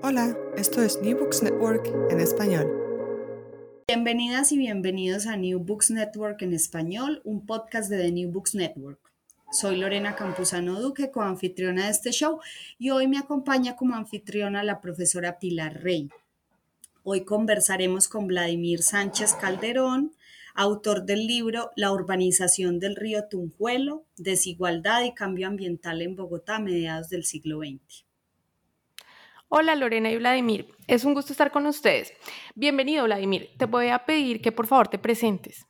Hola, esto es New Books Network en español. Bienvenidas y bienvenidos a New Books Network en español, un podcast de The New Books Network. Soy Lorena Campuzano Duque, coanfitriona de este show, y hoy me acompaña como anfitriona la profesora Pilar Rey. Hoy conversaremos con Vladimir Sánchez Calderón, autor del libro La urbanización del río Tunjuelo, desigualdad y cambio ambiental en Bogotá a mediados del siglo XX. Hola Lorena y Vladimir, es un gusto estar con ustedes. Bienvenido Vladimir, te voy a pedir que por favor te presentes.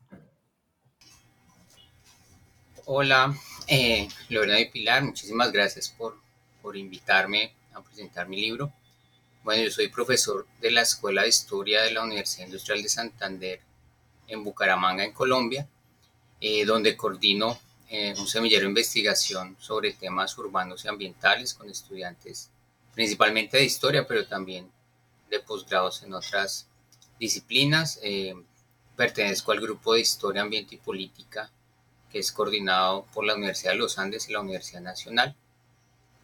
Hola eh, Lorena y Pilar, muchísimas gracias por, por invitarme a presentar mi libro. Bueno, yo soy profesor de la Escuela de Historia de la Universidad Industrial de Santander en Bucaramanga, en Colombia, eh, donde coordino eh, un semillero de investigación sobre temas urbanos y ambientales con estudiantes principalmente de historia, pero también de posgrados en otras disciplinas. Eh, pertenezco al grupo de Historia, Ambiente y Política, que es coordinado por la Universidad de los Andes y la Universidad Nacional.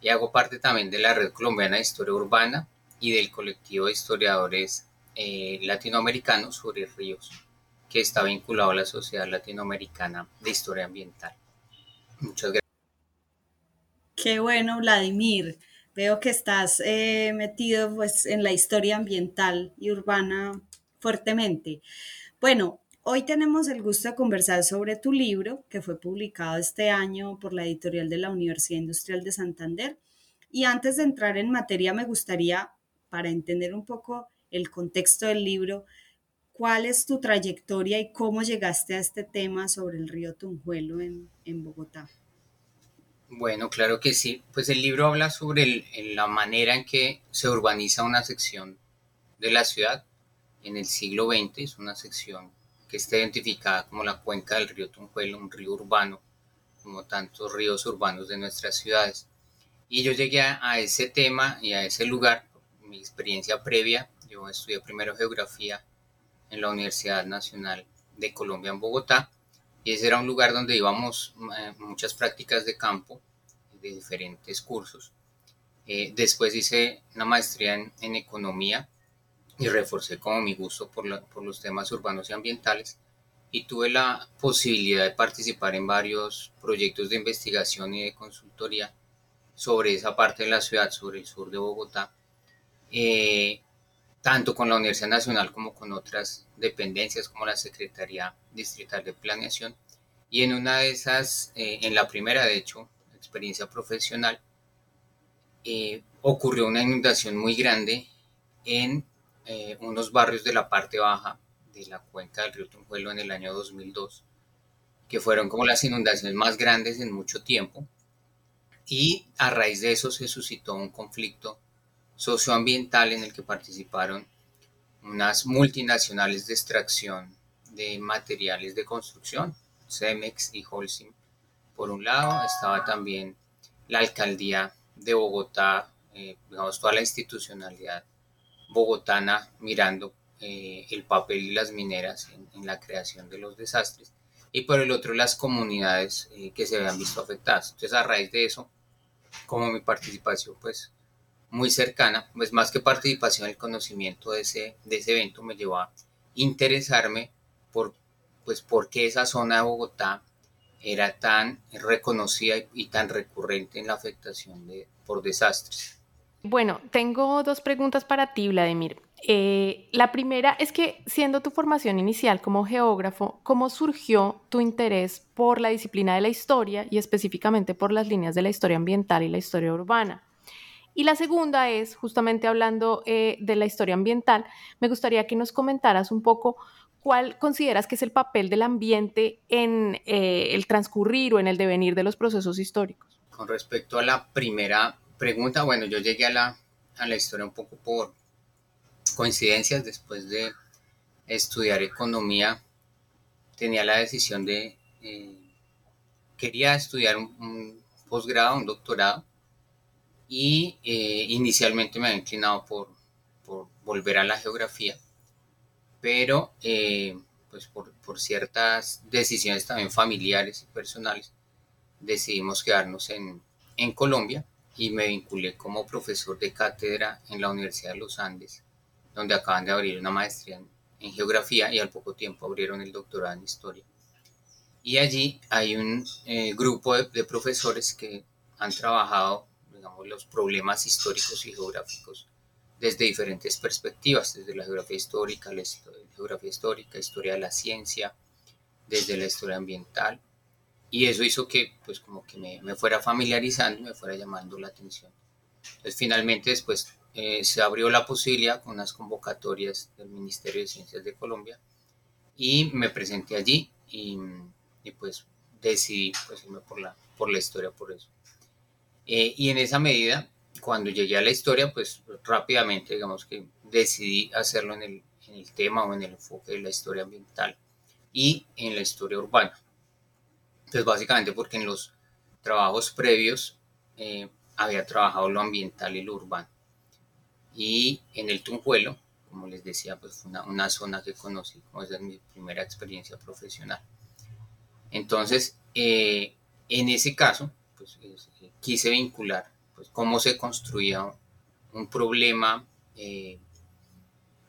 Y hago parte también de la Red Colombiana de Historia Urbana y del colectivo de historiadores eh, latinoamericanos sobre ríos, que está vinculado a la Sociedad Latinoamericana de Historia Ambiental. Muchas gracias. Qué bueno, Vladimir. Veo que estás eh, metido pues, en la historia ambiental y urbana fuertemente. Bueno, hoy tenemos el gusto de conversar sobre tu libro, que fue publicado este año por la editorial de la Universidad Industrial de Santander. Y antes de entrar en materia, me gustaría, para entender un poco el contexto del libro, cuál es tu trayectoria y cómo llegaste a este tema sobre el río Tunjuelo en, en Bogotá. Bueno, claro que sí. Pues el libro habla sobre la manera en que se urbaniza una sección de la ciudad en el siglo XX. Es una sección que está identificada como la cuenca del río Tunjuelo, un río urbano, como tantos ríos urbanos de nuestras ciudades. Y yo llegué a, ese tema y a ese lugar, mi experiencia previa. Yo estudié primero geografía en la Universidad Nacional de Colombia en Bogotá y ese era un lugar donde íbamos eh, muchas prácticas de campo de diferentes cursos. Eh, después hice una maestría en, economía y reforcé como mi gusto por, por los temas urbanos y ambientales y tuve la posibilidad de participar en varios proyectos de investigación y de consultoría sobre esa parte de la ciudad, sobre el sur de Bogotá, eh, tanto con la Universidad Nacional como con otras dependencias como la Secretaría Distrital de Planeación. Y en una de esas, eh, en la primera de hecho, experiencia profesional, eh, ocurrió una inundación muy grande en eh, unos barrios de la parte baja de la cuenca del río Tunjuelo en el año 2002, que fueron como las inundaciones más grandes en mucho tiempo. Y a raíz de eso se suscitó un conflicto socioambiental en el que participaron unas multinacionales de extracción de materiales de construcción, Cemex y Holcim. Por un lado estaba también la alcaldía de Bogotá, eh, digamos toda la institucionalidad bogotana mirando eh, el papel y las mineras en, la creación de los desastres y por el otro las comunidades eh, que se habían visto afectadas. Entonces a raíz de eso, como mi participación pues muy cercana, pues más que participación, el conocimiento de ese, de ese evento me llevó a interesarme por, pues, por qué esa zona de Bogotá era tan reconocida y tan recurrente en la afectación de, por desastres. Bueno, tengo dos preguntas para ti, Vladimir. Eh, la primera es que, siendo tu formación inicial como geógrafo, ¿cómo surgió tu interés por la disciplina de la historia y específicamente por las líneas de la historia ambiental y la historia urbana? Y la segunda es, justamente hablando eh, de la historia ambiental, me gustaría que nos comentaras un poco cuál consideras que es el papel del ambiente en eh, el transcurrir o en el devenir de los procesos históricos. Con respecto a la primera pregunta, bueno, yo llegué a la, historia un poco por coincidencias después de estudiar economía, tenía la decisión de, eh, quería estudiar un, posgrado, un doctorado, y eh, inicialmente me había inclinado por, por, volver a la geografía, pero eh, pues por, por, ciertas decisiones también familiares y personales, decidimos quedarnos en, en Colombia y me vinculé como profesor de cátedra en la Universidad de los Andes donde acaban de abrir una maestría en, geografía y al poco tiempo abrieron el doctorado en historia. Y allí hay un eh, grupo de, profesores que han trabajado, digamos, los problemas históricos y geográficos desde diferentes perspectivas, desde la geografía histórica, la geografía histórica, historia de la ciencia, desde la historia ambiental. Y eso hizo que, pues, como que me, me fuera familiarizando, me fuera llamando la atención. Entonces, finalmente, después eh, se abrió la posibilidad con unas convocatorias del Ministerio de Ciencias de Colombia y me presenté allí y, pues decidí pues, irme por la, por la historia por eso. Eh, y en esa medida, cuando llegué a la historia, pues rápidamente, digamos que decidí hacerlo en el, en el tema o en el enfoque de la historia ambiental y en la historia urbana. Pues básicamente porque en los trabajos previos eh, había trabajado lo ambiental y lo urbano. Y en el Tunjuelo, como les decía, pues fue una, zona que conocí, como esa es mi primera experiencia profesional. Entonces, eh, en ese caso, pues quise vincular pues, cómo se construía un problema eh,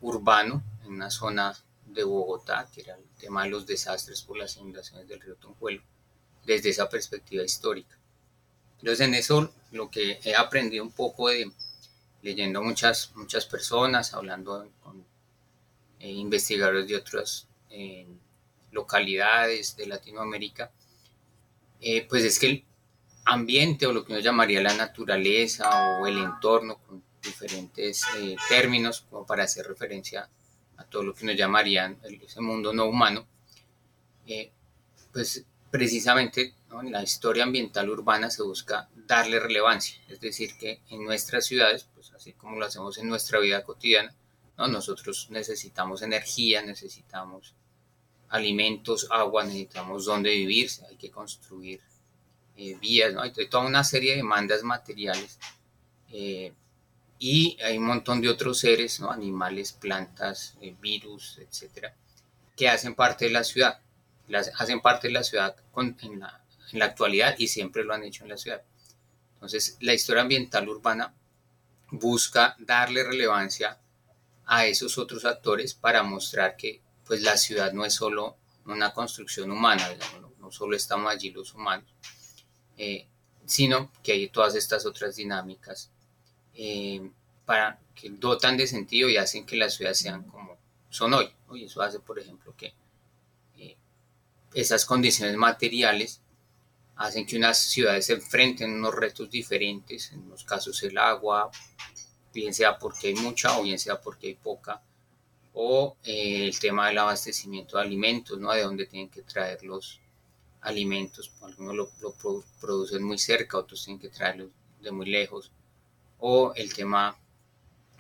urbano en una zona de Bogotá, que era el tema de los desastres por las inundaciones del río Tunjuelo, desde esa perspectiva histórica. Entonces, en eso lo que he aprendido un poco de, leyendo muchas, muchas personas, hablando con eh, investigadores de otras eh, localidades de Latinoamérica, eh, pues es que ambiente o lo que uno llamaría la naturaleza o el entorno, con diferentes términos como para hacer referencia a todo lo que nos llamarían ese mundo no humano, pues precisamente en la historia ambiental urbana se busca darle relevancia, es decir, que en nuestras ciudades, pues así como lo hacemos en nuestra vida cotidiana, ¿no? nosotros necesitamos energía, necesitamos alimentos, agua, necesitamos dónde vivir, hay que construir eh, vías, ¿no? hay toda una serie de demandas materiales eh, y hay un montón de otros seres, ¿no? animales, plantas, eh, virus, etcétera, que hacen parte de la ciudad, las, hacen parte de la ciudad con, en la en la actualidad y siempre lo han hecho en la ciudad. Entonces, la historia ambiental urbana busca darle relevancia a esos otros actores para mostrar que pues la ciudad no es solo una construcción humana, no, solo estamos allí los humanos, eh, sino que hay todas estas otras dinámicas eh, para que dotan de sentido y hacen que las ciudades sean como son hoy. hoy eso hace, por ejemplo, que eh, esas condiciones materiales hacen que unas ciudades se enfrenten a unos retos diferentes, en unos casos el agua, bien sea porque hay mucha o bien sea porque hay poca, o el tema del abastecimiento de alimentos, ¿no? De dónde tienen que traer los alimentos, algunos lo, producen muy cerca, otros tienen que traerlos de muy lejos, o el tema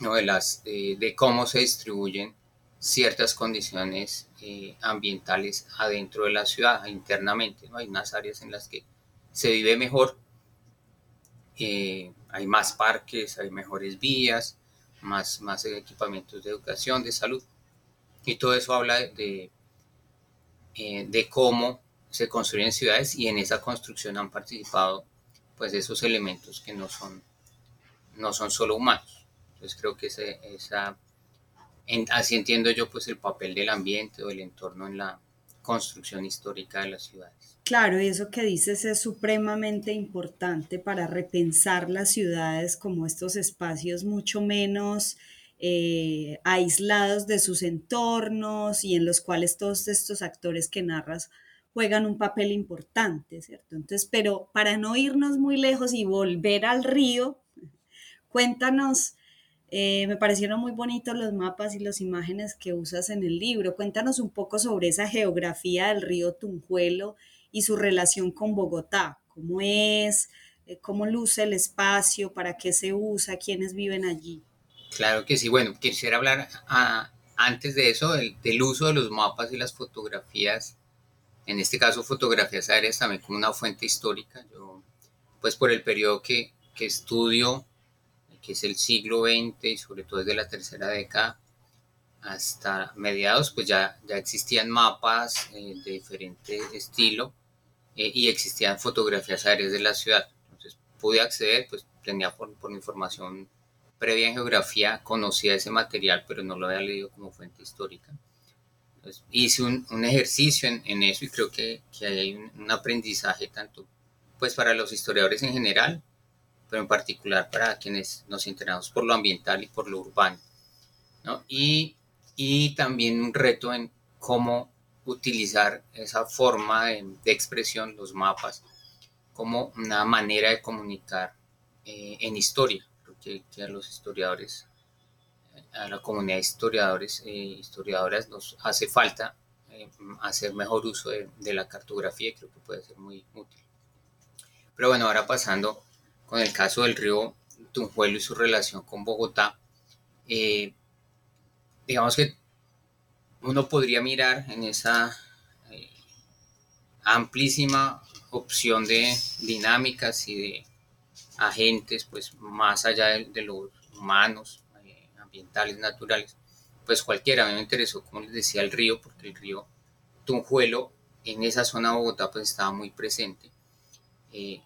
¿no? de, las, de cómo se distribuyen ciertas condiciones eh, ambientales adentro de la ciudad, internamente. ¿no? Hay unas áreas en las que se vive mejor, eh, hay más parques, hay mejores vías, más, más equipamientos de educación, de salud. Y todo eso habla de, eh, de cómo se construyen ciudades y en esa construcción han participado pues esos elementos que no son, no son solo humanos. Entonces creo que esa así entiendo yo pues el papel del ambiente o del entorno en la construcción histórica de las ciudades. Claro, y eso que dices es supremamente importante para repensar las ciudades como estos espacios mucho menos eh, aislados de sus entornos y en los cuales todos estos actores que narras juegan un papel importante, ¿cierto? Entonces, pero para no irnos muy lejos y volver al río, cuéntanos eh, me parecieron muy bonitos los mapas y las imágenes que usas en el libro. Cuéntanos un poco sobre esa geografía del río Tunjuelo y su relación con Bogotá. ¿Cómo es? Eh, ¿Cómo luce el espacio? ¿Para qué se usa? ¿Quiénes viven allí? Claro que sí. Bueno, quisiera hablar ah, antes de eso del uso de los mapas y las fotografías. En este caso, fotografías aéreas también como una fuente histórica. Yo, pues por el periodo que, que estudio, que es el siglo XX y sobre todo desde la tercera década hasta mediados, pues ya, ya existían mapas eh, de diferente estilo eh, y existían fotografías aéreas de la ciudad. Entonces pude acceder, pues tenía por, por información previa en geografía, conocía ese material, pero no lo había leído como fuente histórica. Entonces, hice un, un ejercicio en, en, eso y creo que, que hay un, aprendizaje tanto pues para los historiadores en general, pero en particular para quienes nos interesamos por lo ambiental y por lo urbano. ¿no? Y, y, también un reto en cómo utilizar esa forma de, de expresión, los mapas, como una manera de comunicar eh, en historia. Creo que, que, a los historiadores, a la comunidad de historiadores e historiadoras nos hace falta eh, hacer mejor uso de, la cartografía y creo que puede ser muy útil. Pero bueno, ahora pasando con el caso del río Tunjuelo y su relación con Bogotá, eh, digamos que uno podría mirar en esa eh, amplísima opción de dinámicas y de agentes, pues más allá de, los humanos, ambientales, naturales, pues cualquiera. A mí me interesó, como les decía, el río, porque el río Tunjuelo en esa zona de Bogotá pues estaba muy presente. Eh,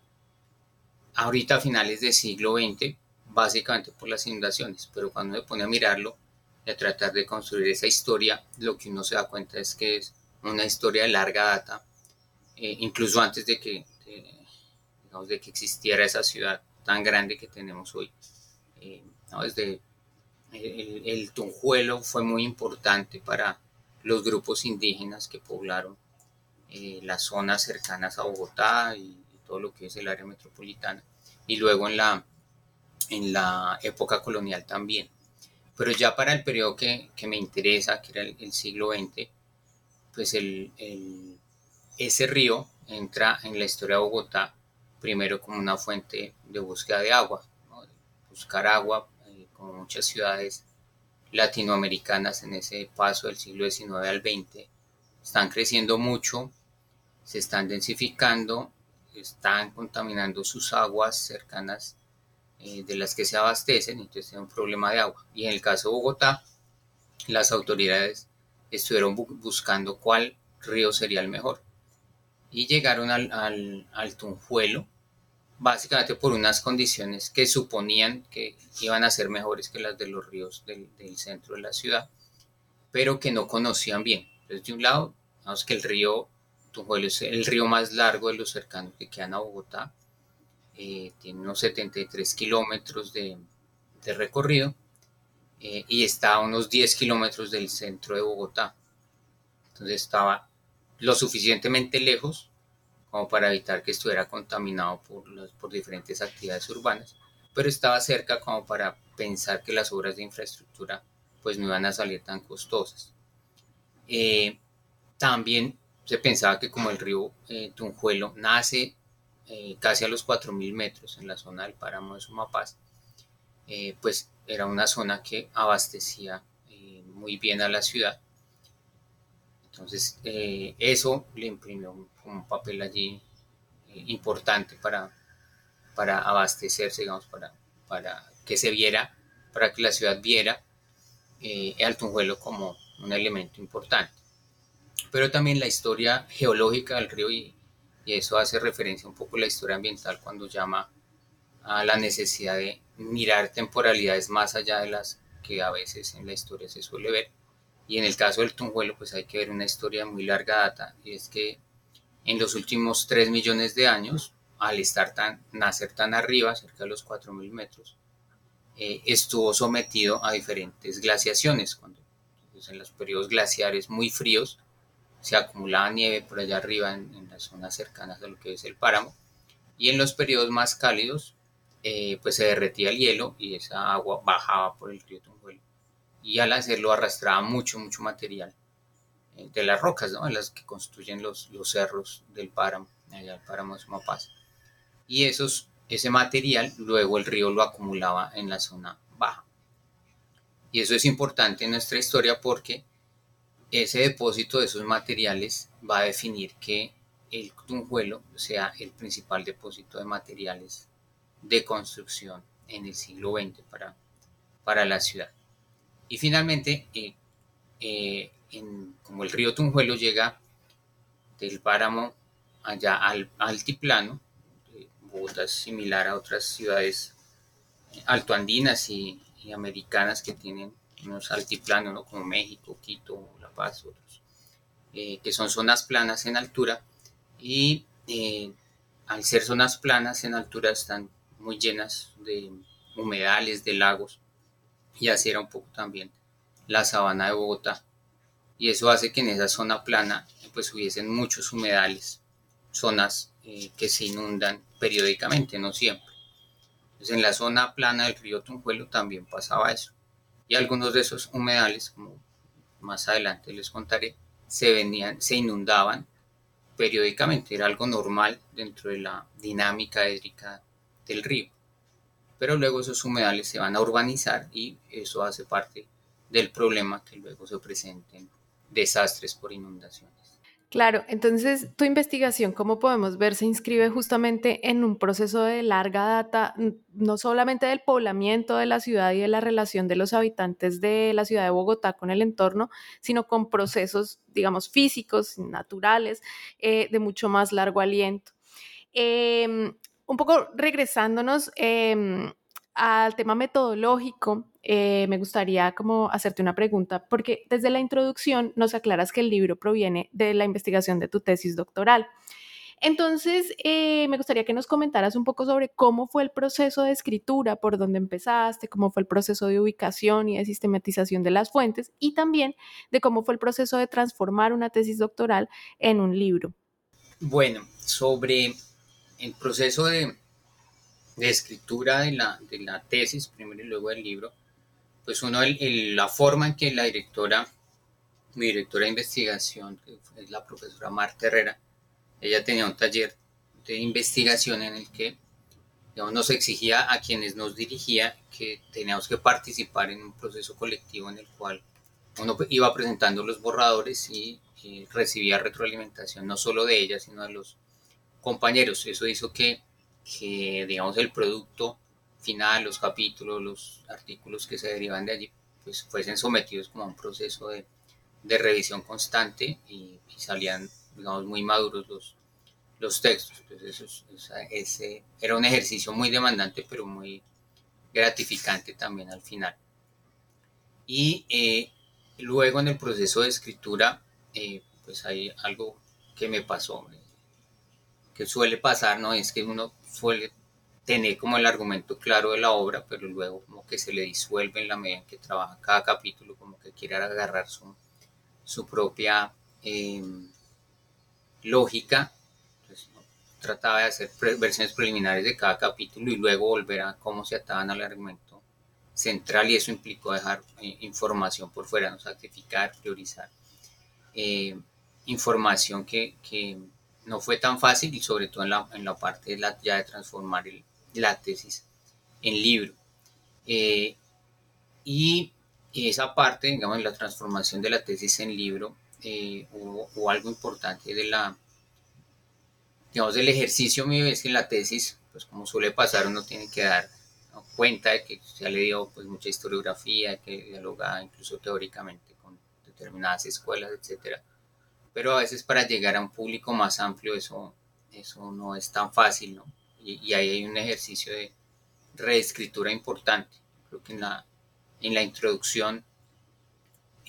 ahorita a finales del siglo XX, básicamente por las inundaciones, pero cuando se pone a mirarlo y a tratar de construir esa historia, lo que uno se da cuenta es que es una historia de larga data, eh, incluso antes de que, digamos, de que existiera esa ciudad tan grande que tenemos hoy. Eh, ¿no? Desde el, el, Tunjuelo fue muy importante para los grupos indígenas que poblaron eh, las zonas cercanas a Bogotá y todo lo que es el área metropolitana, y luego en la, en la época colonial también. Pero ya para el periodo que, que me interesa, que era el, siglo XX, pues el, ese río entra en la historia de Bogotá primero como una fuente de búsqueda de agua, ¿no? buscar agua, como muchas ciudades latinoamericanas en ese paso del siglo XIX al XX, están creciendo mucho, se están densificando están contaminando sus aguas cercanas eh, de las que se abastecen, entonces tienen un problema de agua. Y en el caso de Bogotá, las autoridades estuvieron bu buscando cuál río sería el mejor. Y llegaron al, al, al Tunjuelo, básicamente por unas condiciones que suponían que iban a ser mejores que las de los ríos del, del centro de la ciudad, pero que no conocían bien. Entonces, de un lado, vamos que el río Tunjuelo es el río más largo de los cercanos que quedan a Bogotá. Eh, tiene unos 73 kilómetros de, de, recorrido eh, y está a unos 10 kilómetros del centro de Bogotá. Entonces estaba lo suficientemente lejos como para evitar que estuviera contaminado por, los, por diferentes actividades urbanas, pero estaba cerca como para pensar que las obras de infraestructura pues no iban a salir tan costosas. Eh, también se pensaba que como el río eh, Tunjuelo nace eh, casi a los 4.000 metros en la zona del páramo de Sumapaz, pues era una zona que abastecía muy bien a la ciudad. Entonces eh, eso le imprimió un, papel allí importante para, para abastecerse, digamos, para, para que se viera, para que la ciudad viera al Tunjuelo como un elemento importante. Pero también la historia geológica del río y, y, eso hace referencia un poco a la historia ambiental cuando llama a la necesidad de mirar temporalidades más allá de las que a veces en la historia se suele ver Y en el caso del Tunjuelo, pues hay que ver una historia muy larga data, y es que en los últimos 3 millones de años, al estar tan, nacer tan arriba, cerca de los 4.000 metros, eh, estuvo sometido a diferentes glaciaciones. Cuando pues, en los periodos glaciares muy fríos se acumulaba nieve por allá arriba en, las zonas cercanas a lo que es el páramo, y en los periodos más cálidos, eh, pues se derretía el hielo y esa agua bajaba por el río Tunjuelo. Y al hacerlo arrastraba mucho, mucho material eh, de las rocas, ¿no? las que construyen los, los cerros del páramo, allá el páramo de Sumapaz. Y esos, ese material luego el río lo acumulaba en la zona baja. Y eso es importante en nuestra historia porque ese depósito de esos materiales va a definir que el Tunjuelo sea el principal depósito de materiales de construcción en el siglo XX para, para la ciudad. Y finalmente, eh, eh, como el río Tunjuelo llega del páramo allá al altiplano, Bogotá es similar a otras ciudades altoandinas y, y americanas que tienen unos altiplanos, como México, Quito, La Paz, otros, eh, que son zonas planas en altura. Y eh, al ser zonas planas en altura están muy llenas de humedales, de lagos y así era un poco también la sabana de Bogotá y eso hace que en esa zona plana pues hubiesen muchos humedales, zonas eh, que se inundan periódicamente, no siempre. Entonces en la zona plana del río Tunjuelo también pasaba eso y algunos de esos humedales, como más adelante les contaré, se venían, se inundaban periódicamente, era algo normal dentro de la dinámica hídrica del río. Pero luego esos humedales se van a urbanizar y eso hace parte del problema que luego se presenten desastres por inundaciones. Claro, entonces tu investigación, como podemos ver, se inscribe justamente en un proceso de larga data, no solamente del poblamiento de la ciudad y de la relación de los habitantes de la ciudad de Bogotá con el entorno, sino con procesos, digamos, físicos, naturales, eh, de mucho más largo aliento. Em, un poco regresándonos em, al tema metodológico, eh, me gustaría como hacerte una pregunta, porque desde la introducción nos aclaras que el libro proviene de la investigación de tu tesis doctoral. Entonces, eh, me gustaría que nos comentaras un poco sobre cómo fue el proceso de escritura, por dónde empezaste, cómo fue el proceso de ubicación y de sistematización de las fuentes y también de cómo fue el proceso de transformar una tesis doctoral en un libro. Bueno, sobre el proceso de, escritura de la, de la tesis, primero y luego del libro, pues uno, la forma en que la directora, mi directora de investigación, que es la profesora Marta Herrera, ella tenía un taller de investigación en el que nos exigía a quienes nos dirigía que teníamos que participar en un proceso colectivo en el cual uno iba presentando los borradores y, recibía retroalimentación no solo de ella, sino de los compañeros. Eso hizo que, que digamos, el producto final, los capítulos, los artículos que se derivan de allí, pues fuesen sometidos como a un proceso de, de revisión constante y, salían, digamos, muy maduros los, los textos. Entonces, ese era un ejercicio muy demandante, pero muy gratificante también al final. Y eh, luego en el proceso de escritura, eh, pues hay algo que me pasó, que suele pasar, ¿no? Es que uno suele tener como el argumento claro de la obra, pero luego como que se le disuelve en la medida en que trabaja cada capítulo, como que quiere agarrar su, su propia em, lógica. Entonces, trataba de hacer versiones preliminares de cada capítulo y luego volver a cómo se ataban al argumento central y eso implicó dejar eh, información por fuera, no sacrificar, priorizar. Eh, información que, que, no fue tan fácil y sobre todo en la, en la parte de la, ya de transformar el, la tesis en libro. Eh, y esa parte, digamos, la transformación de la tesis en libro, eh, hubo, algo importante de la, digamos, del ejercicio mío es que en la tesis, pues como suele pasar, uno tiene que dar cuenta de que se le dio pues mucha historiografía, que dialoga incluso teóricamente con determinadas escuelas, etcétera. Pero a veces para llegar a un público más amplio eso, eso no es tan fácil, ¿no? y, ahí hay un ejercicio de reescritura importante. Creo que en la, en la introducción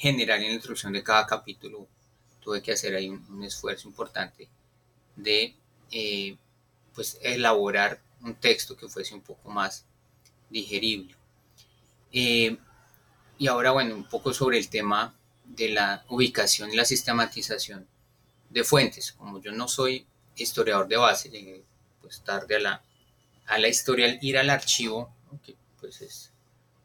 general en la introducción de cada capítulo tuve que hacer ahí un, esfuerzo importante de eh, pues elaborar un texto que fuese un poco más digerible. Eh, y ahora, bueno, un poco sobre el tema de la ubicación y la sistematización de fuentes. Como yo no soy historiador de base, llegué pues tarde a la, a la historia, ir al archivo, que pues es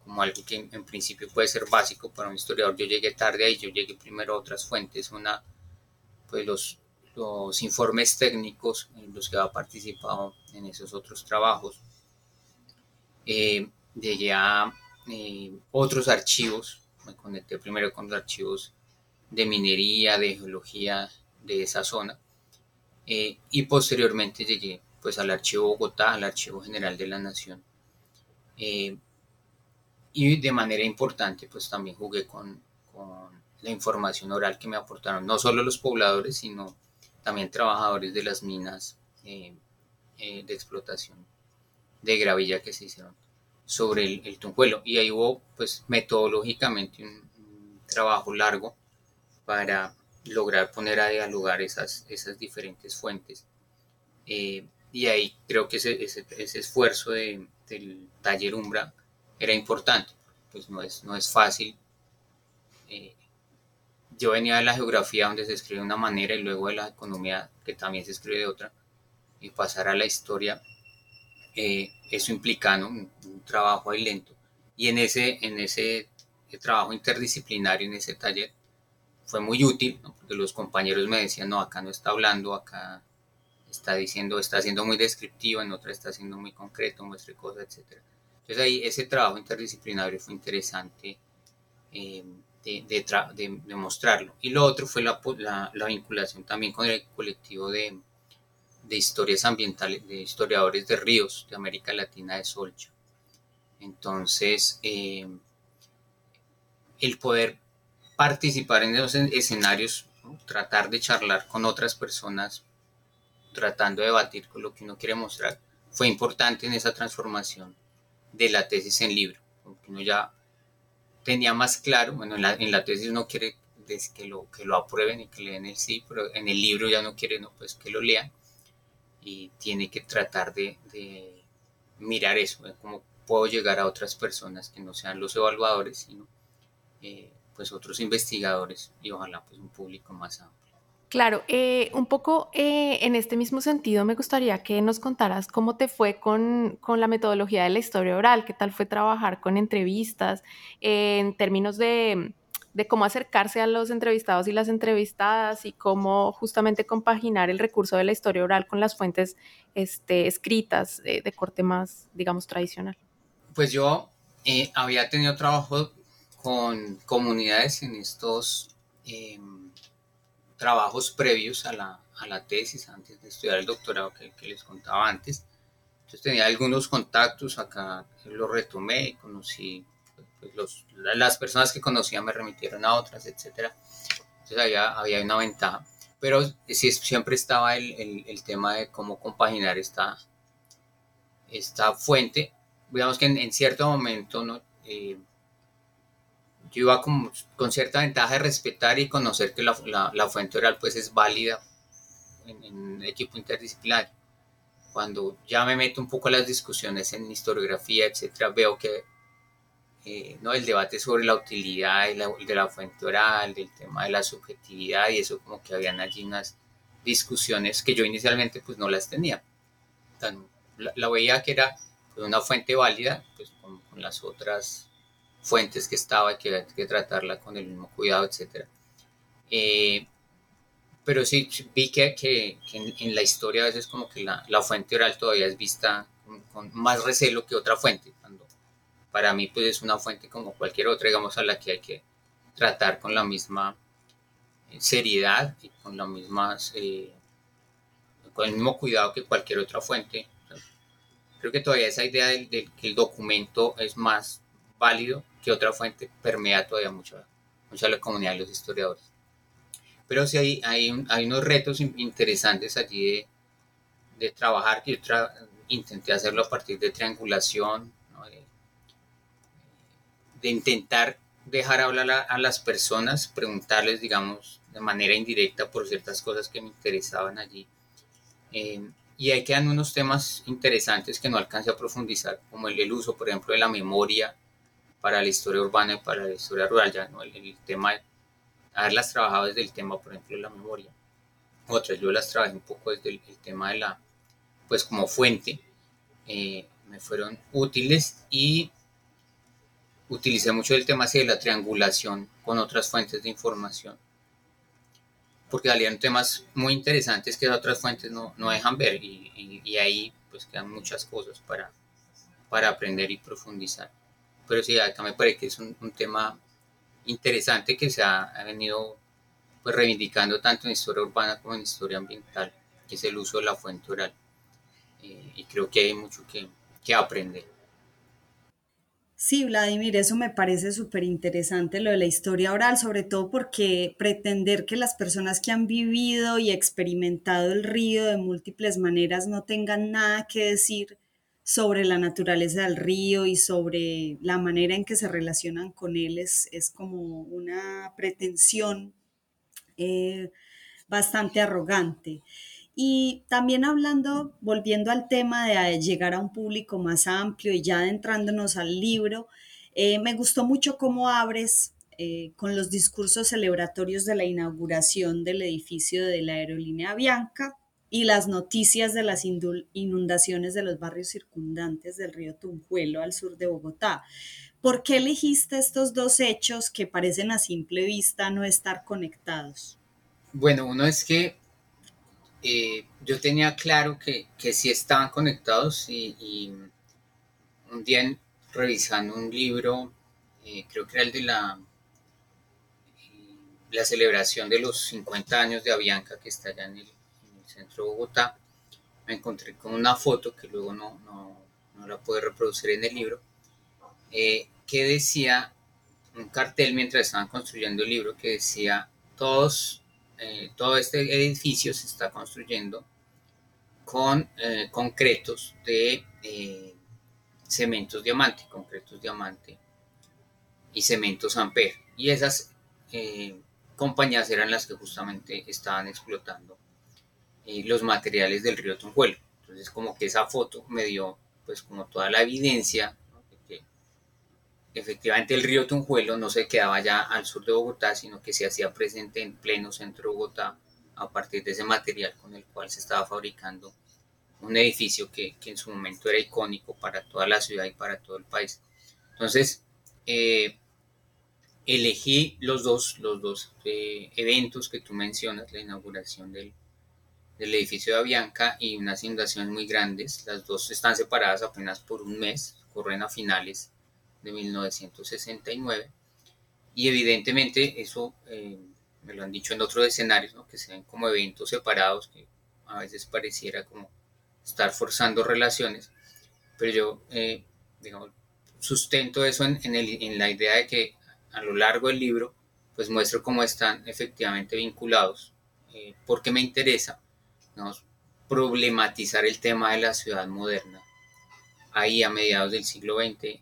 como algo que en, principio puede ser básico para un historiador. Yo llegué tarde ahí, yo llegué primero a otras fuentes, una, pues los, los informes técnicos en los que había participado en esos otros trabajos. Eh, llegué a eh, otros archivos, me conecté primero con los archivos de minería, de geología de esa zona, eh, y posteriormente llegué pues al archivo Bogotá, al archivo general de la Nación. Y de manera importante pues también jugué con, la información oral que me aportaron no solo los pobladores sino también trabajadores de las minas eh, eh, de explotación de gravilla que se hicieron sobre el, tunjuelo. Y ahí hubo pues metodológicamente un, trabajo largo para lograr poner a dialogar esas, esas diferentes fuentes. Eh, y ahí creo que ese, ese, esfuerzo del taller Umbra era importante, pues no es, no es fácil. Eh, yo venía de la geografía donde se escribe de una manera y luego de la economía que también se escribe de otra y pasar a la historia, eh, eso implica un, trabajo ahí lento. Y en ese, en ese trabajo interdisciplinario, en ese taller, fue muy útil, porque los compañeros me decían, no, acá no está hablando, acá está diciendo, está siendo muy descriptivo, en otra está siendo muy concreto, muestre cosas, etcétera entonces ahí ese trabajo interdisciplinario fue interesante eh, de, mostrarlo. Y lo otro fue la, vinculación también con el colectivo de, historias ambientales, de historiadores de ríos de América Latina de Solcha. Entonces, eh, el poder participar en esos escenarios, tratar de charlar con otras personas, tratando de debatir con lo que uno quiere mostrar, fue importante en esa transformación de la tesis en libro, porque uno ya tenía más claro, bueno, en la, en la tesis uno quiere que lo, que lo aprueben y que lean el sí, pero en el libro ya no quiere no, pues que lo lean y tiene que tratar de, mirar eso, cómo puedo llegar a otras personas que no sean los evaluadores, sino eh, pues otros investigadores y ojalá pues un público más amplio. Claro, eh, un poco eh, en este mismo sentido me gustaría que nos contaras cómo te fue con, la metodología de la historia oral, qué tal fue trabajar con entrevistas, en términos de, cómo acercarse a los entrevistados y las entrevistadas y cómo justamente compaginar el recurso de la historia oral con las fuentes este, escritas de corte más, digamos, tradicional. Pues yo eh, había tenido trabajo con comunidades en estos em, trabajos previos a la, a la tesis, antes de estudiar el doctorado que, que, les contaba antes. Entonces tenía algunos contactos acá, los retomé y conocí, pues, los, las personas que conocía me remitieron a otras, etc. Entonces había, había una ventaja. Pero sí, siempre estaba el, el, el tema de cómo compaginar esta, esta fuente. Digamos que en, en cierto momento no, eh, yo iba con, con, cierta ventaja de respetar y conocer que la, la, fuente oral pues es válida en, en, equipo interdisciplinario. Cuando ya me meto un poco a las discusiones en historiografía, etcétera, veo que eh, no el debate sobre la utilidad de la, la, fuente oral, del tema de la subjetividad y eso como que habían allí unas discusiones que yo inicialmente pues no las tenía. Tan, la, veía que era pues, una fuente válida pues con, las otras fuentes que estaba, que hay que tratarla con el mismo cuidado, etc. Eh, pero sí, vi que, que, en, la historia a veces como que la, la fuente oral todavía es vista con, más recelo que otra fuente, para mí pues es una fuente como cualquier otra, digamos, a la que hay que tratar con la misma eh, seriedad y con la misma, eh, con el mismo cuidado que cualquier otra fuente. Creo que todavía esa idea de, de que el documento es más válido que otra fuente permea todavía mucho, mucho a la comunidad de los historiadores. Pero sí hay, hay, hay unos retos interesantes allí de, de trabajar, que yo intenté hacerlo a partir de triangulación, de, intentar dejar hablar a, las personas, preguntarles, digamos, de manera indirecta por ciertas cosas que me interesaban allí. Eh, y ahí quedan unos temas interesantes que no alcancé a profundizar, como el, uso, por ejemplo, de la memoria para la historia urbana y para la historia rural, ya ¿no? el, tema de haberlas trabajado desde el tema, por ejemplo, de la memoria. Otras yo las trabajé un poco desde el, tema de la, pues como fuente, eh, me fueron útiles y utilicé mucho el tema de la triangulación con otras fuentes de información porque salieron temas muy interesantes que otras fuentes no, no dejan ver y, y, ahí pues quedan muchas cosas para, para aprender y profundizar. Pero sí, acá me parece que es un, un tema interesante que se ha, ha, venido pues reivindicando tanto en historia urbana como en historia ambiental, que es el uso de la fuente oral. Eh, y creo que hay mucho que, que aprender. Sí, Vladimir, eso me parece súper interesante lo de la historia oral, sobre todo porque pretender que las personas que han vivido y experimentado el río de múltiples maneras no tengan nada que decir sobre la naturaleza del río y sobre la manera en que se relacionan con él es, como una pretensión eh, bastante arrogante. Y también hablando, volviendo al tema de llegar a un público más amplio y ya adentrándonos al libro, eh, me gustó mucho cómo abres eh, con los discursos celebratorios de la inauguración del edificio de la aerolínea Bianca y las noticias de las inundaciones de los barrios circundantes del río Tunjuelo al sur de Bogotá. ¿Por qué elegiste estos dos hechos que parecen a simple vista no estar conectados? Bueno, uno es que eh, yo tenía claro que, que sí estaban conectados y, un día revisando un libro, eh, creo que era el de la, eh, la celebración de los 50 años de Avianca, que está allá en el, centro de Bogotá, me encontré con una foto que luego no, no, no la pude reproducir en el libro, que decía un cartel mientras estaban construyendo el libro que decía todos eh, todo este edificio se está construyendo con eh, concretos de eh, cementos diamante, concretos diamante y cementos amper. Y esas compañías eran las que justamente estaban explotando los materiales del río Tunjuelo. Entonces como que esa foto me dio pues como toda la evidencia efectivamente el río Tunjuelo no se quedaba ya al sur de Bogotá, sino que se hacía presente en pleno centro de Bogotá a partir de ese material con el cual se estaba fabricando un edificio que, en su momento era icónico para toda la ciudad y para todo el país. Entonces, eh, elegí los dos, los dos eh, eventos que tú mencionas, la inauguración del, del edificio de Avianca y unas inundaciones muy grandes. Las dos están separadas apenas por un mes, corren a finales de 1969. Y evidentemente eso eh, me lo han dicho en otros escenarios, que se ven como eventos separados, que a veces pareciera como estar forzando relaciones, pero yo, eh, digamos, sustento eso en, en, la idea de que a lo largo del libro, pues muestro cómo están efectivamente vinculados, eh, porque me interesa, problematizar el tema de la ciudad moderna. Ahí a mediados del siglo XX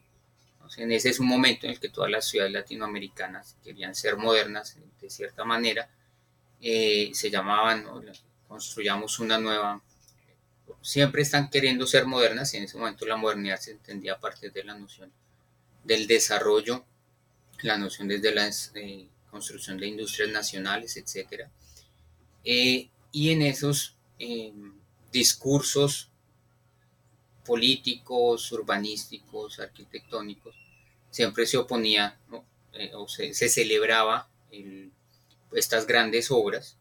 en ese es un momento en el que todas las ciudades latinoamericanas querían ser modernas de cierta manera. Eh, se llamaban, construyamos una nueva. Siempre están queriendo ser modernas y en ese momento la modernidad se entendía a partir de la noción del desarrollo, la noción desde la eh, construcción de industrias nacionales, etc. Eh, y en esos discursos políticos, urbanísticos, arquitectónicos, siempre se oponía eh, o se, celebraba estas grandes obras,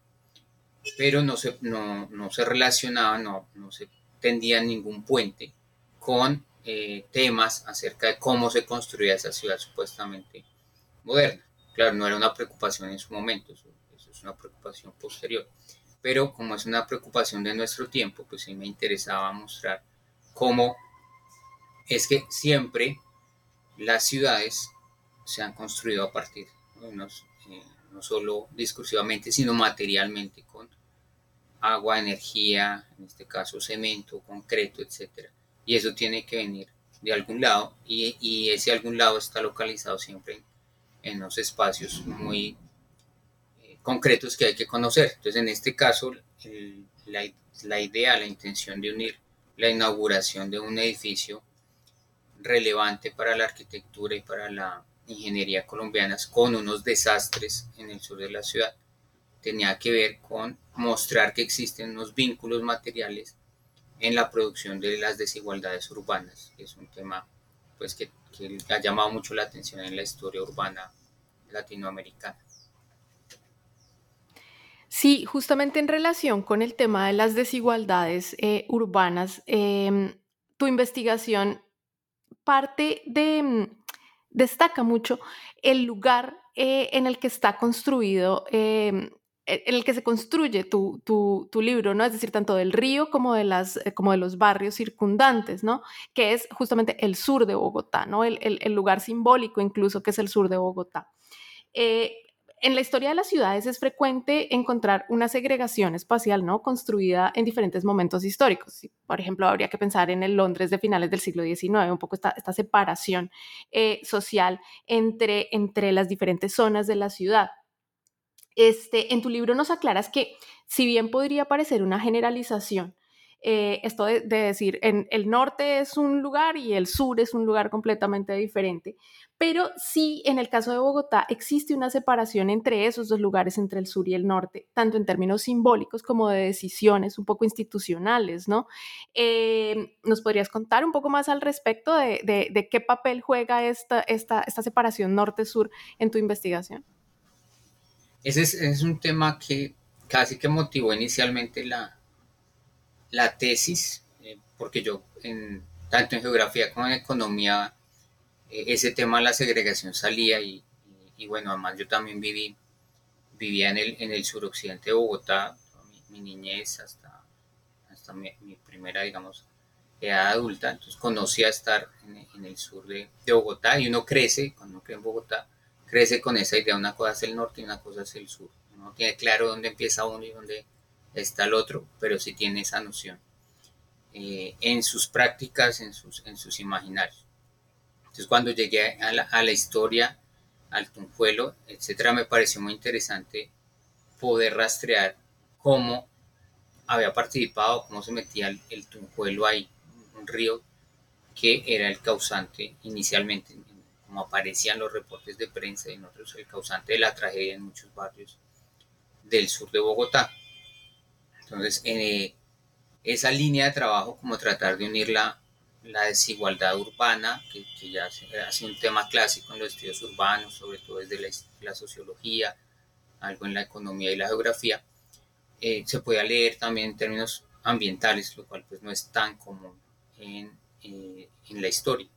pero no se, no, se relacionaba, no, no se tendía ningún puente con eh, temas acerca de cómo se construía esa ciudad supuestamente moderna. Claro, no era una preocupación en su momento, eso, eso es una preocupación posterior. Pero como es una preocupación de nuestro tiempo, pues sí me interesaba mostrar cómo es que siempre las ciudades se han construido a partir. Eh, no solo discursivamente, sino materialmente, con agua, energía, en este caso cemento, concreto, etc. Y eso tiene que venir de algún lado y, y ese algún lado está localizado siempre en unos espacios muy eh, concretos que hay que conocer. Entonces, en este caso, la, la idea, la intención de unir la inauguración de un edificio relevante para la arquitectura y para la ingeniería colombianas con unos desastres en el sur de la ciudad tenía que ver con mostrar que existen unos vínculos materiales en la producción de las desigualdades urbanas, que es un tema pues, que, que ha llamado mucho la atención en la historia urbana latinoamericana. Sí, justamente en relación con el tema de las desigualdades eh, urbanas, em, tu investigación parte de, mm, destaca mucho el lugar eh, en el que está construido em, e, en el que se construye tu, libro, ¿no? Es decir, tanto del río como de, las, eh, como de los barrios circundantes, ¿no? Que es justamente el sur de Bogotá, ¿no? El, lugar simbólico incluso que es el sur de Bogotá. En la historia de las ciudades es frecuente encontrar una segregación espacial, ¿no? Construida en diferentes momentos históricos. Por ejemplo, habría que pensar en el Londres de finales del siglo XIX, un poco esta, esta separación eh, social entre, entre las diferentes zonas de la ciudad. Este, en tu libro nos aclaras que si bien podría parecer una generalización, eh, esto de, decir, en el norte es un lugar y el sur es un lugar completamente diferente, pero sí en el caso de Bogotá existe una separación entre esos dos lugares, entre el sur y el norte, tanto en términos simbólicos como de decisiones un poco institucionales, ¿no? Eh, ¿Nos podrías contar un poco más al respecto de, qué papel juega esta, esta, esta separación norte-sur en tu investigación? Ese es, un tema que casi que motivó inicialmente la, la tesis, eh, porque yo en, tanto en geografía como en economía, eh, ese tema de la segregación salía y, bueno, además yo también viví, vivía en el, en el suroccidente de Bogotá, mi, niñez hasta, hasta mi, primera, digamos, edad adulta, entonces conocía estar en, el sur de, de, Bogotá y uno crece, cuando uno crece en Bogotá, crece con esa idea, una cosa es el norte y una cosa es el sur. No tiene claro dónde empieza uno y dónde está el otro, pero sí tiene esa noción eh, en sus prácticas, en sus, en sus imaginarios. Entonces cuando llegué a la, a la historia, al Tunjuelo, etcétera, me pareció muy interesante poder rastrear cómo había participado, cómo se metía el, el Tunjuelo ahí, un río que era el causante inicialmente como aparecían los reportes de prensa y nosotros, el causante de la tragedia en muchos barrios del sur de Bogotá. Entonces, eh, esa línea de trabajo, como tratar de unir la, la desigualdad urbana, que, ya ha sido un tema clásico en los estudios urbanos, sobre todo desde la, sociología, algo en la economía y la geografía, eh, se puede leer también en términos ambientales, lo cual pues no es tan común en, eh, en la historia.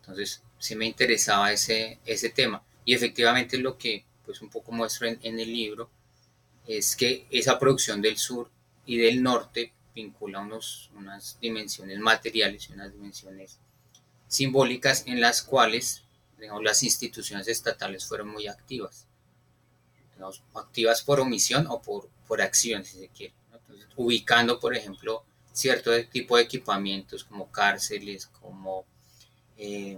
Entonces, sí me interesaba ese, ese tema. Y efectivamente lo que pues un poco muestro en, el libro es que esa producción del sur y del norte vincula unos, unas dimensiones materiales y unas dimensiones simbólicas en las cuales las instituciones estatales fueron muy activas. activas por omisión o por, por acción, si se quiere. ubicando, por ejemplo, cierto tipo de equipamientos como cárceles, como eh,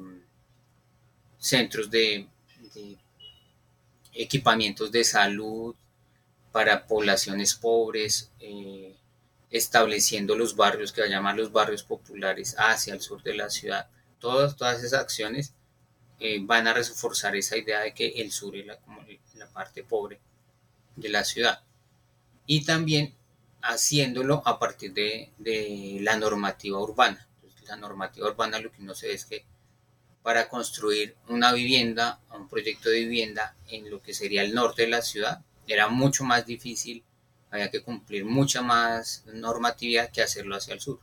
centros de, equipamientos de salud para poblaciones pobres, eh, estableciendo los barrios que llaman los barrios populares hacia el sur de la ciudad. Todas, todas esas acciones eh, van a reforzar esa idea de que el sur es la, parte pobre de la ciudad. Y también haciéndolo a partir de, la normativa urbana. la normativa urbana lo que uno se ve es que para construir una vivienda, un proyecto de vivienda en lo que sería el norte de la ciudad. Era mucho más difícil, había que cumplir mucha más normatividad que hacerlo hacia el sur.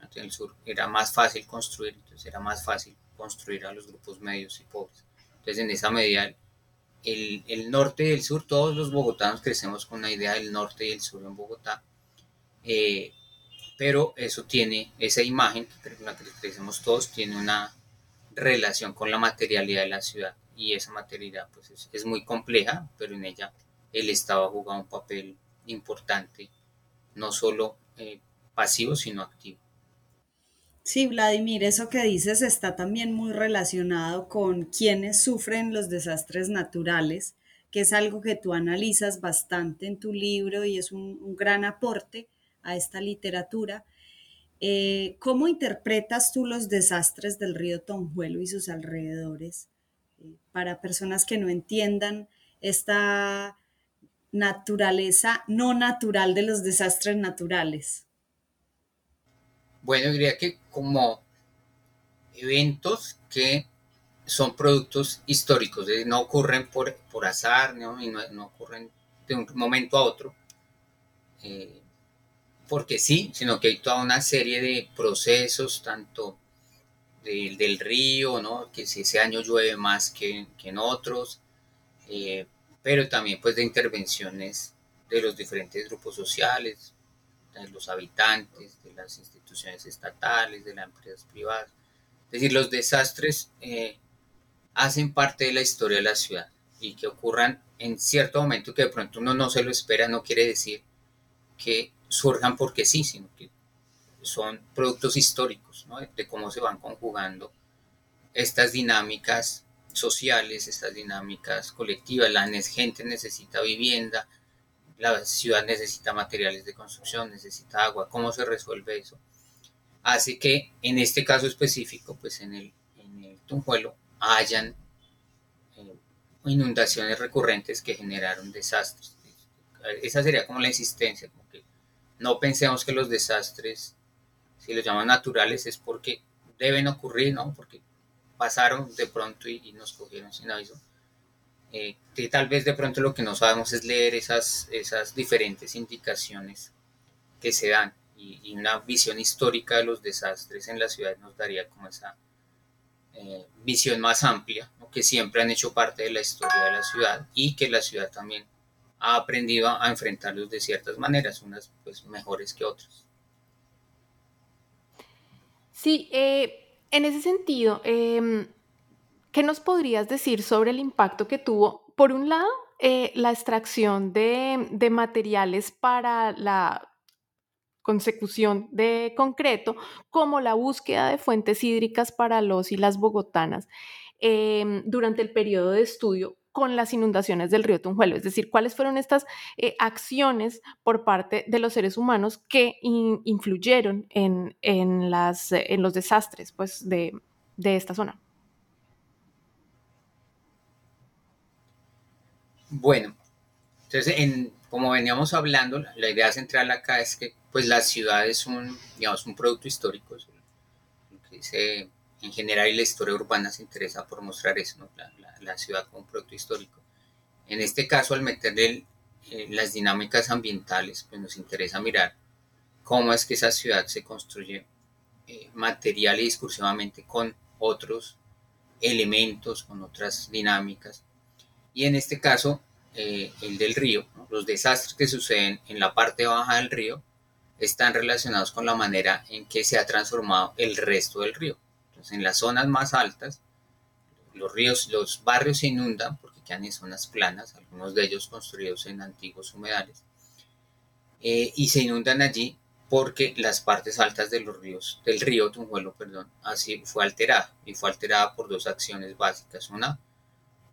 Hacia el sur era más fácil construir, entonces era más fácil construir a los grupos medios y pobres. Entonces en esa medida el, el norte y el sur, todos los bogotanos crecemos con la idea del norte y el sur en Bogotá. Eh, pero eso tiene, esa imagen la que crecemos todos, tiene una, relación con la materialidad de la ciudad y esa materialidad pues es, muy compleja, pero en ella el Estado ha jugado un papel importante, no solo eh, pasivo, sino activo. Sí, Vladimir, eso que dices está también muy relacionado con quienes sufren los desastres naturales, que es algo que tú analizas bastante en tu libro y es un, gran aporte a esta literatura. Eh, ¿Cómo interpretas tú los desastres del río Tonjuelo y sus alrededores eh, para personas que no entiendan esta naturaleza no natural de los desastres naturales? Bueno, diría que como eventos que son productos históricos, no ocurren por, por azar, ¿no? Y no, ocurren de un momento a otro, eh, porque sí, sino que hay toda una serie de procesos, tanto del río, ¿no? que si ese año llueve más que, en otros, eh, pero también pues de intervenciones de los diferentes grupos sociales, de los habitantes, de las instituciones estatales, de las empresas privadas. Es decir, los desastres eh, hacen parte de la historia de la ciudad y que ocurran en cierto momento que de pronto uno no se lo espera, no quiere decir que surjan porque sí, sino que son productos históricos ¿no? de cómo se van conjugando estas dinámicas sociales, estas dinámicas colectivas. La gente necesita vivienda, la ciudad necesita materiales de construcción, necesita agua, ¿cómo se resuelve eso? Hace que en este caso específico, pues en el, en el Tunjuelo, hayan eh, inundaciones recurrentes que generaron desastres. Esa sería como la existencia, como que no pensemos que los desastres, si los llaman naturales, es porque deben ocurrir, ¿no? Porque pasaron de pronto y nos cogieron sin aviso. Eh, que tal vez de pronto lo que no sabemos es leer esas, esas diferentes indicaciones que se dan. Y, una visión histórica de los desastres en la ciudad nos daría como esa eh, visión más amplia, que siempre han hecho parte de la historia de la ciudad y que la ciudad también ha aprendido a enfrentarlos de ciertas maneras, unas pues mejores que otras. Sí, eh, en ese sentido, em, ¿Qué nos podrías decir sobre el impacto que tuvo, por un lado, eh, la extracción de, materiales para la consecución de concreto, como la búsqueda de fuentes hídricas para los y las bogotanas em, durante el periodo de estudio con las inundaciones del río Tunjuelo, es decir, cuáles fueron estas eh, acciones por parte de los seres humanos que influyeron en, las, en los desastres pues, de esta zona. Bueno, entonces, en, como veníamos hablando, la idea central acá es que pues la ciudad es un, digamos, un producto histórico. Que en general, la historia urbana se interesa por mostrar eso, la, ciudad como un producto histórico. En este caso, al meterle eh, las dinámicas ambientales, pues nos interesa mirar cómo es que esa ciudad se construye eh, material y discursivamente con otros elementos, con otras dinámicas y en este caso eh, el del río, los desastres que suceden en la parte baja del río están relacionados con la manera en que se ha transformado el resto del río. Entonces, en las zonas más altas, los ríos, los barrios se inundan porque quedan en zonas planas, algunos de ellos construidos en antiguos humedales, eh, y se inundan allí porque las partes altas de los ríos, del río Tunjuelo, perdón, así fue alterada, y fue alterada por dos acciones básicas. Una,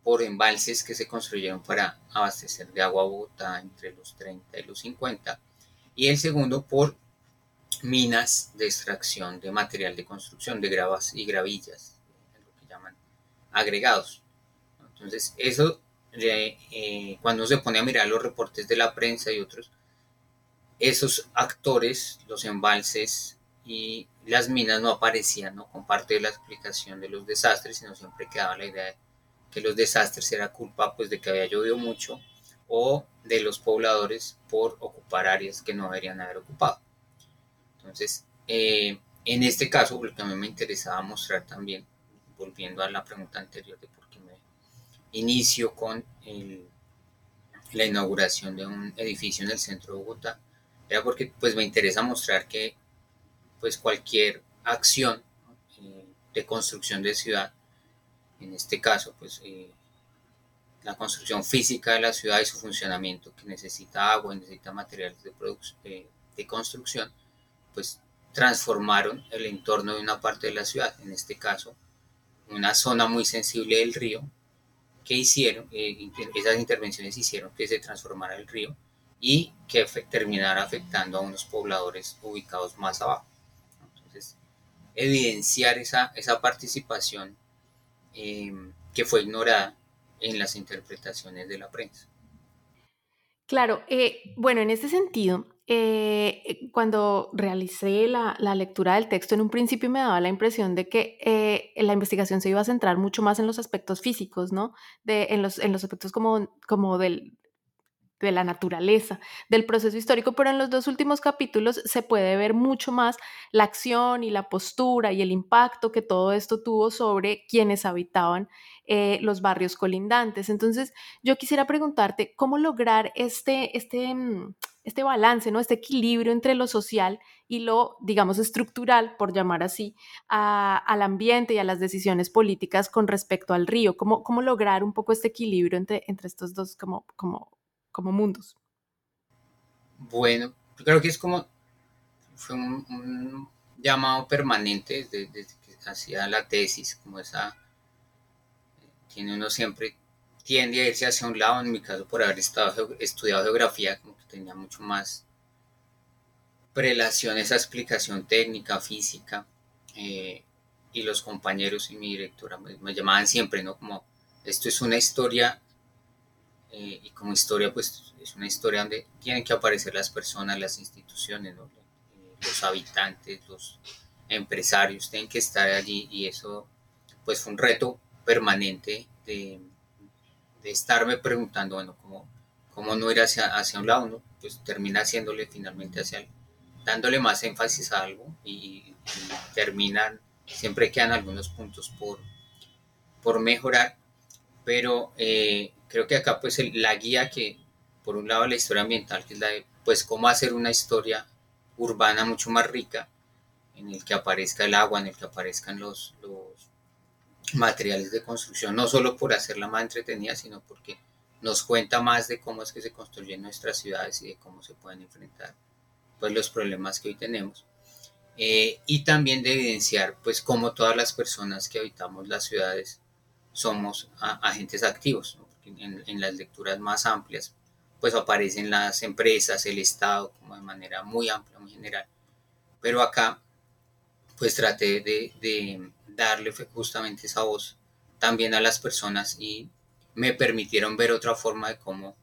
por embalses que se construyeron para abastecer de agua a Bogotá entre los 30 y los 50, y el segundo por minas de extracción de material de construcción, de gravas y gravillas, agregados. Entonces, eso, eh, cuando se pone a mirar los reportes de la prensa y otros, esos actores, los embalses y las minas no aparecían ¿no? con parte de la explicación de los desastres, sino siempre quedaba la idea de que los desastres era culpa pues de que había llovido mucho o de los pobladores por ocupar áreas que no deberían haber ocupado. Entonces, eh, en este caso, lo que a mí me interesaba mostrar también, volviendo a la pregunta anterior de por qué me inicio con la inauguración de un edificio en el centro de Bogotá, era porque pues me interesa mostrar que pues cualquier acción eh, de construcción de ciudad en este caso, pues eh, la construcción física de la ciudad y su funcionamiento, que necesita agua, necesita materiales de, de construcción, pues transformaron el entorno de una parte de la ciudad, en este caso, una zona muy sensible del río, que hicieron, eh, esas intervenciones hicieron que se transformara el río y que terminara afectando a unos pobladores ubicados más abajo. Entonces, evidenciar esa, esa participación em, que fue ignorada en las interpretaciones de la prensa. Claro, eh, bueno, en ese sentido, eh, cuando realicé la, lectura del texto, en un principio me daba la impresión de que eh, la investigación se iba a centrar mucho más en los aspectos físicos, ¿no? De, en, los, en los aspectos como, como del, de la naturaleza, del proceso histórico, pero en los dos últimos capítulos se puede ver mucho más la acción y la postura y el impacto que todo esto tuvo sobre quienes habitaban eh, los barrios colindantes. Entonces, yo quisiera preguntarte cómo lograr este, este, mm, este balance, ¿no? este equilibrio entre lo social y lo, digamos, estructural, por llamar así, al ambiente y a las decisiones políticas con respecto al río. ¿Cómo, cómo lograr un poco este equilibrio entre, entre estos dos como, como, como mundos? Bueno, creo que es como, fue un, llamado permanente desde, desde que hacía la tesis, como esa tiene uno siempre tiende a irse hacia un lado, en mi caso por haber estado, estudiado geografía, como que tenía mucho más prelación esa explicación técnica, física, eh, y los compañeros y mi directora me, llamaban siempre, ¿no? Como, esto es una historia, eh, y como historia, pues es una historia donde tienen que aparecer las personas, las instituciones. Eh, los habitantes, los empresarios, tienen que estar allí, y eso, pues fue un reto permanente de, estarme preguntando, bueno, ¿cómo, cómo no ir hacia, hacia un lado? Pues termina haciéndole finalmente hacia dándole más énfasis a algo y, terminan, siempre quedan algunos puntos por, por mejorar, pero eh, creo que acá pues la guía que, por un lado la historia ambiental, que es la de pues cómo hacer una historia urbana mucho más rica, en el que aparezca el agua, en el que aparezcan los materiales de construcción, no solo por hacerla más entretenida, sino porque nos cuenta más de cómo es que se construyen nuestras ciudades y de cómo se pueden enfrentar pues, los problemas que hoy tenemos. Eh, y también de evidenciar pues cómo todas las personas que habitamos las ciudades somos agentes activos. En, en, las lecturas más amplias pues aparecen las empresas, el Estado, como de manera muy amplia, muy general. Pero acá pues traté de, de darle justamente esa voz también a las personas y me permitieron ver otra forma de cómo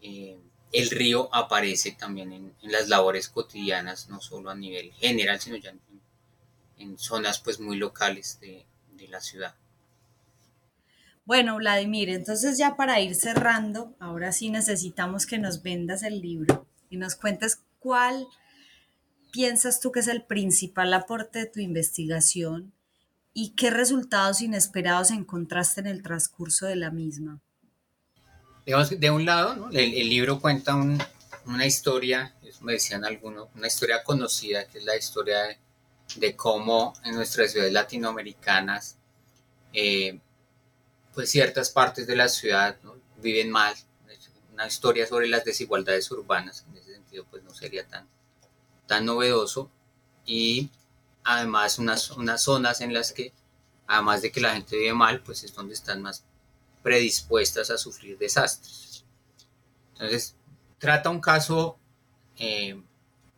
eh, el río aparece también en, las labores cotidianas, no solo a nivel general, sino ya en, zonas pues muy locales de, de la ciudad. Bueno, Vladimir, entonces ya para ir cerrando, ahora sí necesitamos que nos vendas el libro y nos cuentes cuál piensas tú que es el principal aporte de tu investigación y qué resultados inesperados encontraste en el transcurso de la misma. Digamos, de un lado, el, libro cuenta una historia, me decían algunos, una historia conocida, que es la historia de, cómo en nuestras ciudades latinoamericanas, eh, pues ciertas partes de la ciudad viven mal. Una historia sobre las desigualdades urbanas, en ese sentido, pues no sería tan, tan novedoso. Y además unas, unas zonas en las que, además de que la gente vive mal, pues es donde están más predispuestas a sufrir desastres. Entonces, trata un caso eh,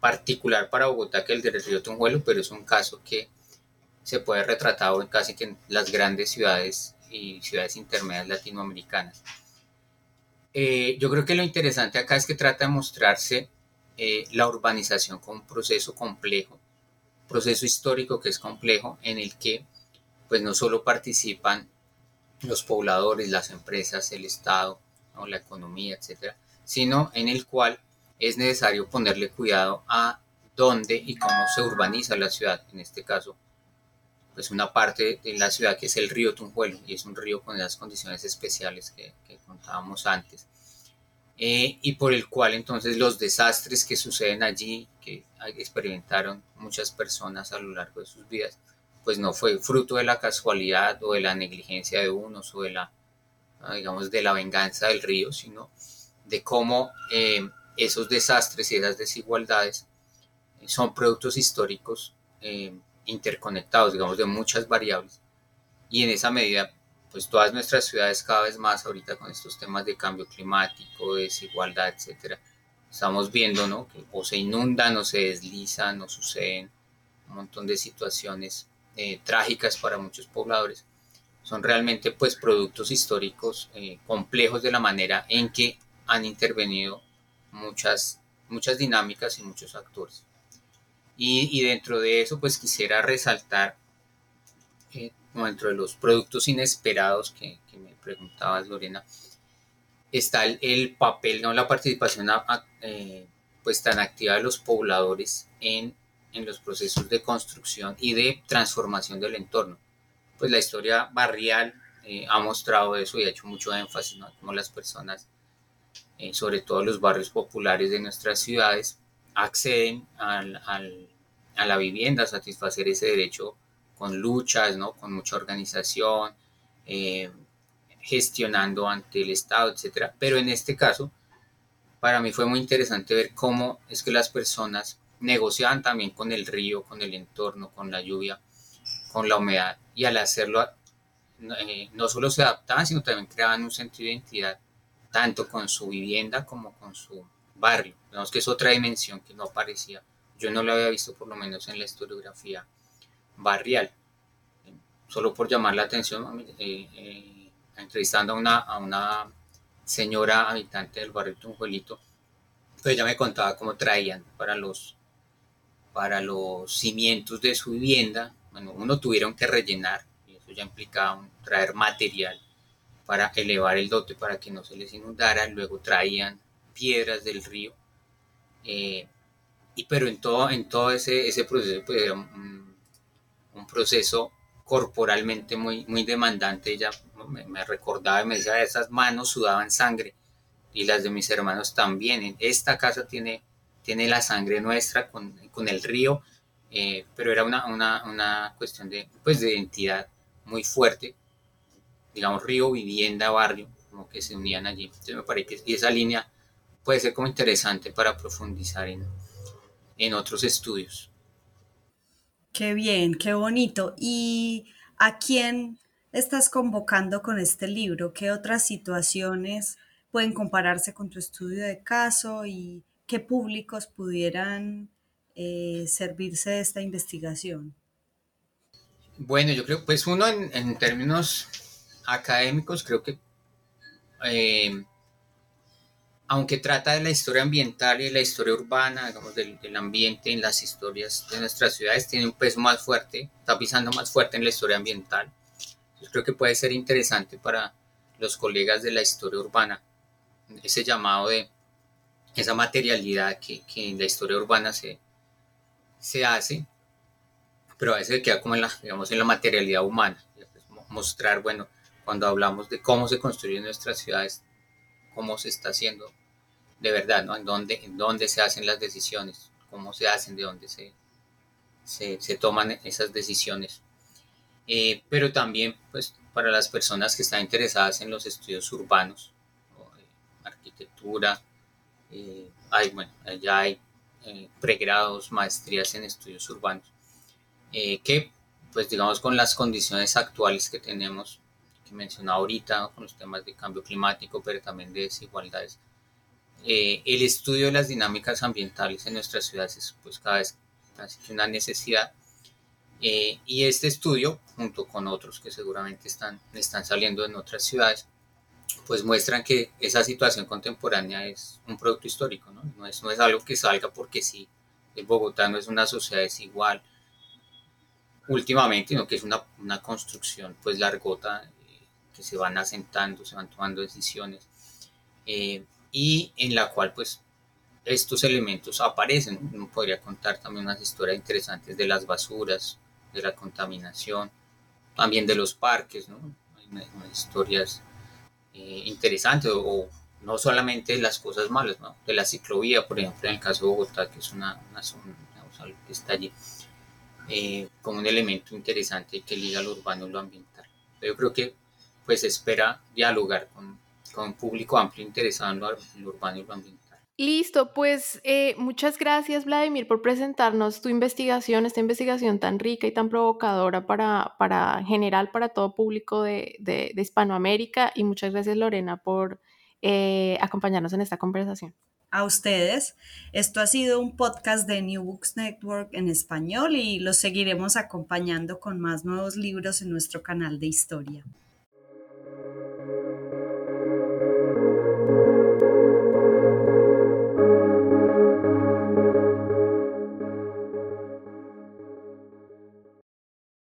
particular para Bogotá, que el del río Tunjuelo, pero es un caso que se puede retratar casi que en las grandes ciudades y ciudades intermedias latinoamericanas. Eh, yo creo que lo interesante acá es que trata de mostrarse eh, la urbanización como un proceso complejo proceso histórico que es complejo en el que pues no solo participan los pobladores, las empresas, el Estado, la economía, etcétera, sino en el cual es necesario ponerle cuidado a dónde y cómo se urbaniza la ciudad. En este caso, pues una parte de la ciudad que es el río Tunjuelo y es un río con las condiciones especiales que, contábamos antes. Eh, y por el cual entonces los desastres que suceden allí, que experimentaron muchas personas a lo largo de sus vidas, pues no fue fruto de la casualidad o de la negligencia de unos o de la, ah, digamos, de la venganza del río, sino de cómo eh, esos desastres y esas desigualdades son productos históricos eh, interconectados, digamos, de muchas variables. Y en esa medida, pues todas nuestras ciudades cada vez más ahorita con estos temas de cambio climático, desigualdad, etcétera, estamos viendo, ¿no? Que o se inundan o se deslizan o suceden un montón de situaciones eh, trágicas para muchos pobladores. Son realmente pues productos históricos eh, complejos de la manera en que han intervenido muchas, muchas dinámicas y muchos actores. Y, dentro de eso, pues quisiera resaltar, eh, dentro de los productos inesperados que, me preguntabas, Lorena, está el, papel, no la participación eh, pues tan activa de los pobladores en, en, los procesos de construcción y de transformación del entorno. Pues la historia barrial eh, ha mostrado eso y ha hecho mucho énfasis, ¿no? Como las personas, eh, sobre todo los barrios populares de nuestras ciudades, acceden al, a la vivienda, a satisfacer ese derecho con luchas, ¿no? con mucha organización, eh, gestionando ante el Estado, etc. Pero en este caso, para mí fue muy interesante ver cómo es que las personas negociaban también con el río, con el entorno, con la lluvia, con la humedad, y al hacerlo eh, no solo se adaptaban, sino también creaban un sentido de identidad, tanto con su vivienda como con su barrio. Vemos que es otra dimensión que no aparecía. Yo no lo había visto por lo menos en la historiografía barrial. Solo por llamar la atención, eh, eh, entrevistando a una, a una señora habitante del barrio Tunjuelito, pues ella me contaba cómo traían para los, para los cimientos de su vivienda. Bueno, uno tuvieron que rellenar, y eso ya implicaba traer material para elevar el dote para que no se les inundara. Luego traían piedras del río, eh, y pero en todo, en todo ese, ese proceso pues era un, un, proceso corporalmente muy, muy demandante. Ella me, recordaba y me decía, esas manos sudaban sangre y las de mis hermanos también. Esta casa tiene, tiene la sangre nuestra con, con el río, eh, pero era una, una, una, cuestión de, pues, de identidad muy fuerte. Digamos, río, vivienda, barrio, como que se unían allí. Entonces me parece que esa línea puede ser como interesante para profundizar en, en otros estudios. Qué bien, qué bonito. ¿Y a quién estás convocando con este libro? ¿Qué otras situaciones pueden compararse con tu estudio de caso y qué públicos pudieran eh, servirse de esta investigación? Bueno, yo creo, pues uno en, términos académicos, creo que eh, aunque trata de la historia ambiental y de la historia urbana, digamos, del, ambiente en las historias de nuestras ciudades, tiene un peso más fuerte, está pisando más fuerte en la historia ambiental. Yo creo que puede ser interesante para los colegas de la historia urbana, ese llamado de esa materialidad que, que en la historia urbana se, se hace, pero a veces queda como en la, digamos, en la materialidad humana, mostrar, bueno, cuando hablamos de cómo se construyen nuestras ciudades, cómo se está haciendo de verdad, ¿no? En dónde, en dónde se hacen las decisiones, cómo se hacen, de dónde se, se, toman esas decisiones. Eh, pero también, pues, para las personas que están interesadas en los estudios urbanos, eh, arquitectura, eh, hay, bueno, ya hay pregrados, maestrías en estudios urbanos, que, pues, digamos, con las condiciones actuales que tenemos, que mencionaba ahorita, con los temas de cambio climático, pero también de desigualdades. Eh, el estudio de las dinámicas ambientales en nuestras ciudades es pues cada vez casi que una necesidad. Eh, y este estudio, junto con otros que seguramente están, están saliendo en otras ciudades, pues muestran que esa situación contemporánea es un producto histórico, ¿no? No es, no es algo que salga porque sí, el Bogotá no es una sociedad desigual últimamente, sino que es una, una construcción pues largota que se van asentando, se van tomando decisiones eh, y en la cual pues estos elementos aparecen. Uno podría contar también unas historias interesantes de las basuras, de la contaminación, también de los parques, ¿no? Hay historias eh, interesantes o, no solamente las cosas malas, ¿no? De la ciclovía, por ejemplo, en el caso de Bogotá, que es una, una zona que está allí, eh, como un elemento interesante que liga lo urbano y lo ambiental. Yo creo que pues espera dialogar con, con un público amplio interesado en lo, urbano y lo ambiental. Listo, pues eh, muchas gracias Vladimir por presentarnos tu investigación, esta investigación tan rica y tan provocadora para, para general, para todo público de, de, Hispanoamérica y muchas gracias Lorena por eh, acompañarnos en esta conversación. A ustedes, esto ha sido un podcast de New Books Network en español y los seguiremos acompañando con más nuevos libros en nuestro canal de historia.